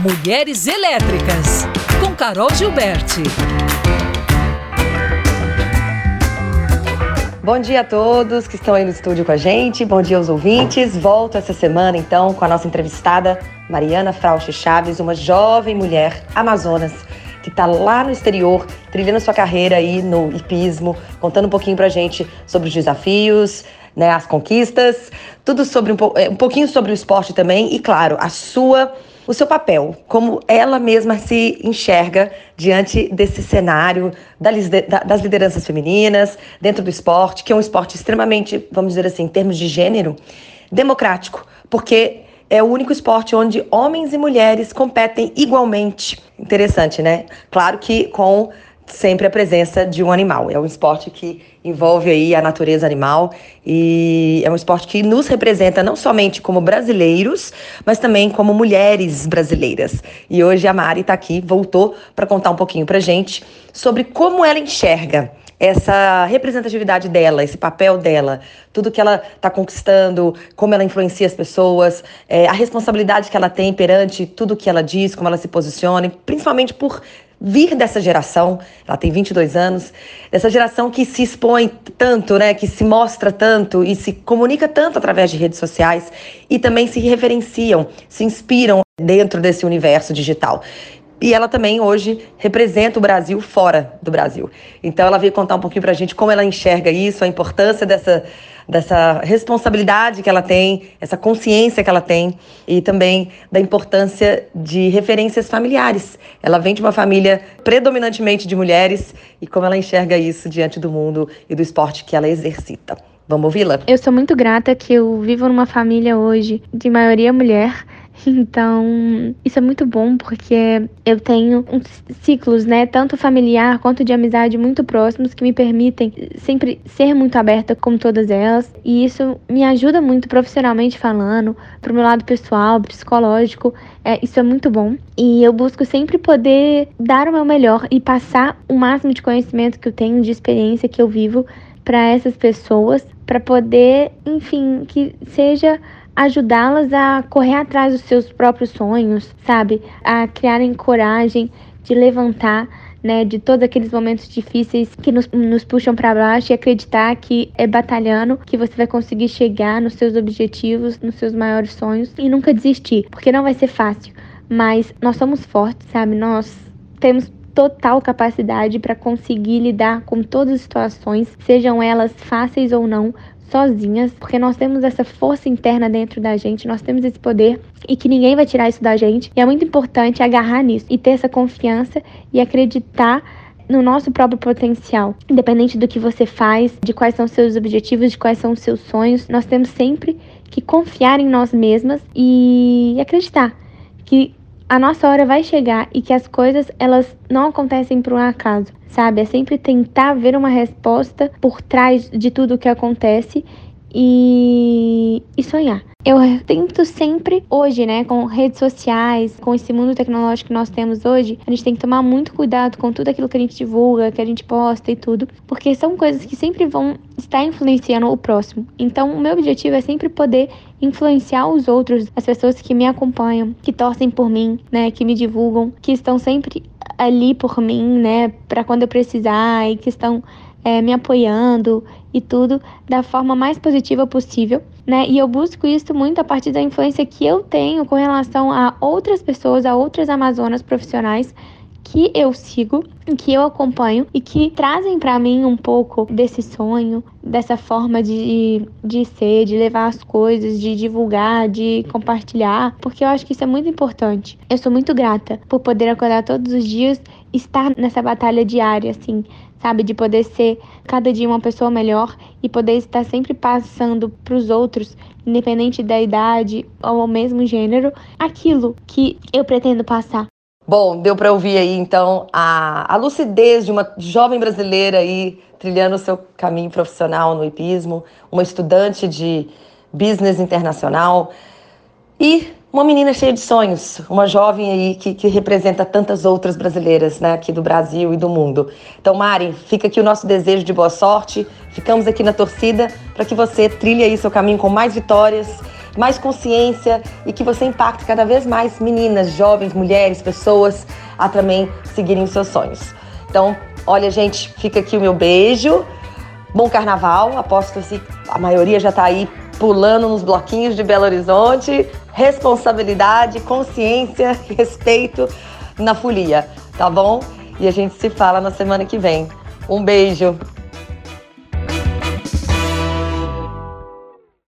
Mulheres Elétricas, com Carol Gilberti. Bom dia a todos que estão aí no estúdio com a gente, bom dia aos ouvintes. Volto essa semana então com a nossa entrevistada Mariana Frauche Chaves, uma jovem mulher amazonas que está lá no exterior, trilhando sua carreira aí no hipismo, contando um pouquinho pra gente sobre os desafios, né, as conquistas, tudo sobre um, é, um pouquinho sobre o esporte também e claro, a sua o seu papel, como ela mesma se enxerga diante desse cenário das lideranças femininas dentro do esporte, que é um esporte extremamente, vamos dizer assim, em termos de gênero, democrático, porque é o único esporte onde homens e mulheres competem igualmente. Interessante, né? Claro que com sempre a presença de um animal. É um esporte que envolve aí a natureza animal e é um esporte que nos representa não somente como brasileiros, mas também como mulheres brasileiras. E hoje a Mari está aqui, voltou para contar um pouquinho para gente sobre como ela enxerga essa representatividade dela, esse papel dela, tudo que ela está conquistando, como ela influencia as pessoas, é, a responsabilidade que ela tem perante tudo que ela diz, como ela se posiciona, principalmente por vir dessa geração, ela tem 22 anos, dessa geração que se expõe tanto, né, que se mostra tanto e se comunica tanto através de redes sociais e também se referenciam, se inspiram dentro desse universo digital. E ela também hoje representa o Brasil fora do Brasil. Então ela veio contar um pouquinho pra gente como ela enxerga isso, a importância dessa dessa responsabilidade que ela tem, essa consciência que ela tem e também da importância de referências familiares. Ela vem de uma família predominantemente de mulheres e como ela enxerga isso diante do mundo e do esporte que ela exercita. Vamos ouvi-la? Eu sou muito grata que eu vivo numa família hoje de maioria mulher então, isso é muito bom porque eu tenho ciclos, né, tanto familiar quanto de amizade muito próximos que me permitem sempre ser muito aberta com todas elas, e isso me ajuda muito profissionalmente falando, pro meu lado pessoal, psicológico, é, isso é muito bom. E eu busco sempre poder dar o meu melhor e passar o máximo de conhecimento que eu tenho, de experiência que eu vivo para essas pessoas, para poder, enfim, que seja ajudá-las a correr atrás dos seus próprios sonhos, sabe? A criarem coragem de levantar, né, de todos aqueles momentos difíceis que nos, nos puxam para baixo e acreditar que é batalhando que você vai conseguir chegar nos seus objetivos, nos seus maiores sonhos e nunca desistir, porque não vai ser fácil, mas nós somos fortes, sabe? Nós temos total capacidade para conseguir lidar com todas as situações, sejam elas fáceis ou não, sozinhas, porque nós temos essa força interna dentro da gente, nós temos esse poder e que ninguém vai tirar isso da gente. E é muito importante agarrar nisso e ter essa confiança e acreditar no nosso próprio potencial. Independente do que você faz, de quais são seus objetivos, de quais são os seus sonhos, nós temos sempre que confiar em nós mesmas e acreditar que a nossa hora vai chegar e que as coisas elas não acontecem por um acaso, sabe? É sempre tentar ver uma resposta por trás de tudo o que acontece e, e sonhar. Eu tento sempre, hoje, né, com redes sociais, com esse mundo tecnológico que nós temos hoje, a gente tem que tomar muito cuidado com tudo aquilo que a gente divulga, que a gente posta e tudo, porque são coisas que sempre vão estar influenciando o próximo. Então, o meu objetivo é sempre poder influenciar os outros, as pessoas que me acompanham, que torcem por mim, né, que me divulgam, que estão sempre ali por mim, né, para quando eu precisar e que estão é, me apoiando e tudo da forma mais positiva possível, né? E eu busco isso muito a partir da influência que eu tenho com relação a outras pessoas, a outras amazonas profissionais que eu sigo, que eu acompanho e que trazem para mim um pouco desse sonho, dessa forma de, de ser, de levar as coisas, de divulgar, de compartilhar, porque eu acho que isso é muito importante. Eu sou muito grata por poder acordar todos os dias, estar nessa batalha diária, assim, sabe? De poder ser cada dia uma pessoa melhor e poder estar sempre passando para os outros, independente da idade ou mesmo gênero, aquilo que eu pretendo passar. Bom, deu para ouvir aí então a, a lucidez de uma jovem brasileira aí trilhando o seu caminho profissional no hipismo, uma estudante de business internacional e uma menina cheia de sonhos, uma jovem aí que, que representa tantas outras brasileiras, né, aqui do Brasil e do mundo. Então, Mari, fica aqui o nosso desejo de boa sorte. Ficamos aqui na torcida para que você trilhe aí seu caminho com mais vitórias, mais consciência e que você impacte cada vez mais meninas, jovens, mulheres, pessoas a também seguirem os seus sonhos. Então, olha, gente, fica aqui o meu beijo. Bom carnaval, aposto que a maioria já está aí pulando nos bloquinhos de Belo Horizonte. Responsabilidade, consciência, respeito na folia, tá bom? E a gente se fala na semana que vem. Um beijo!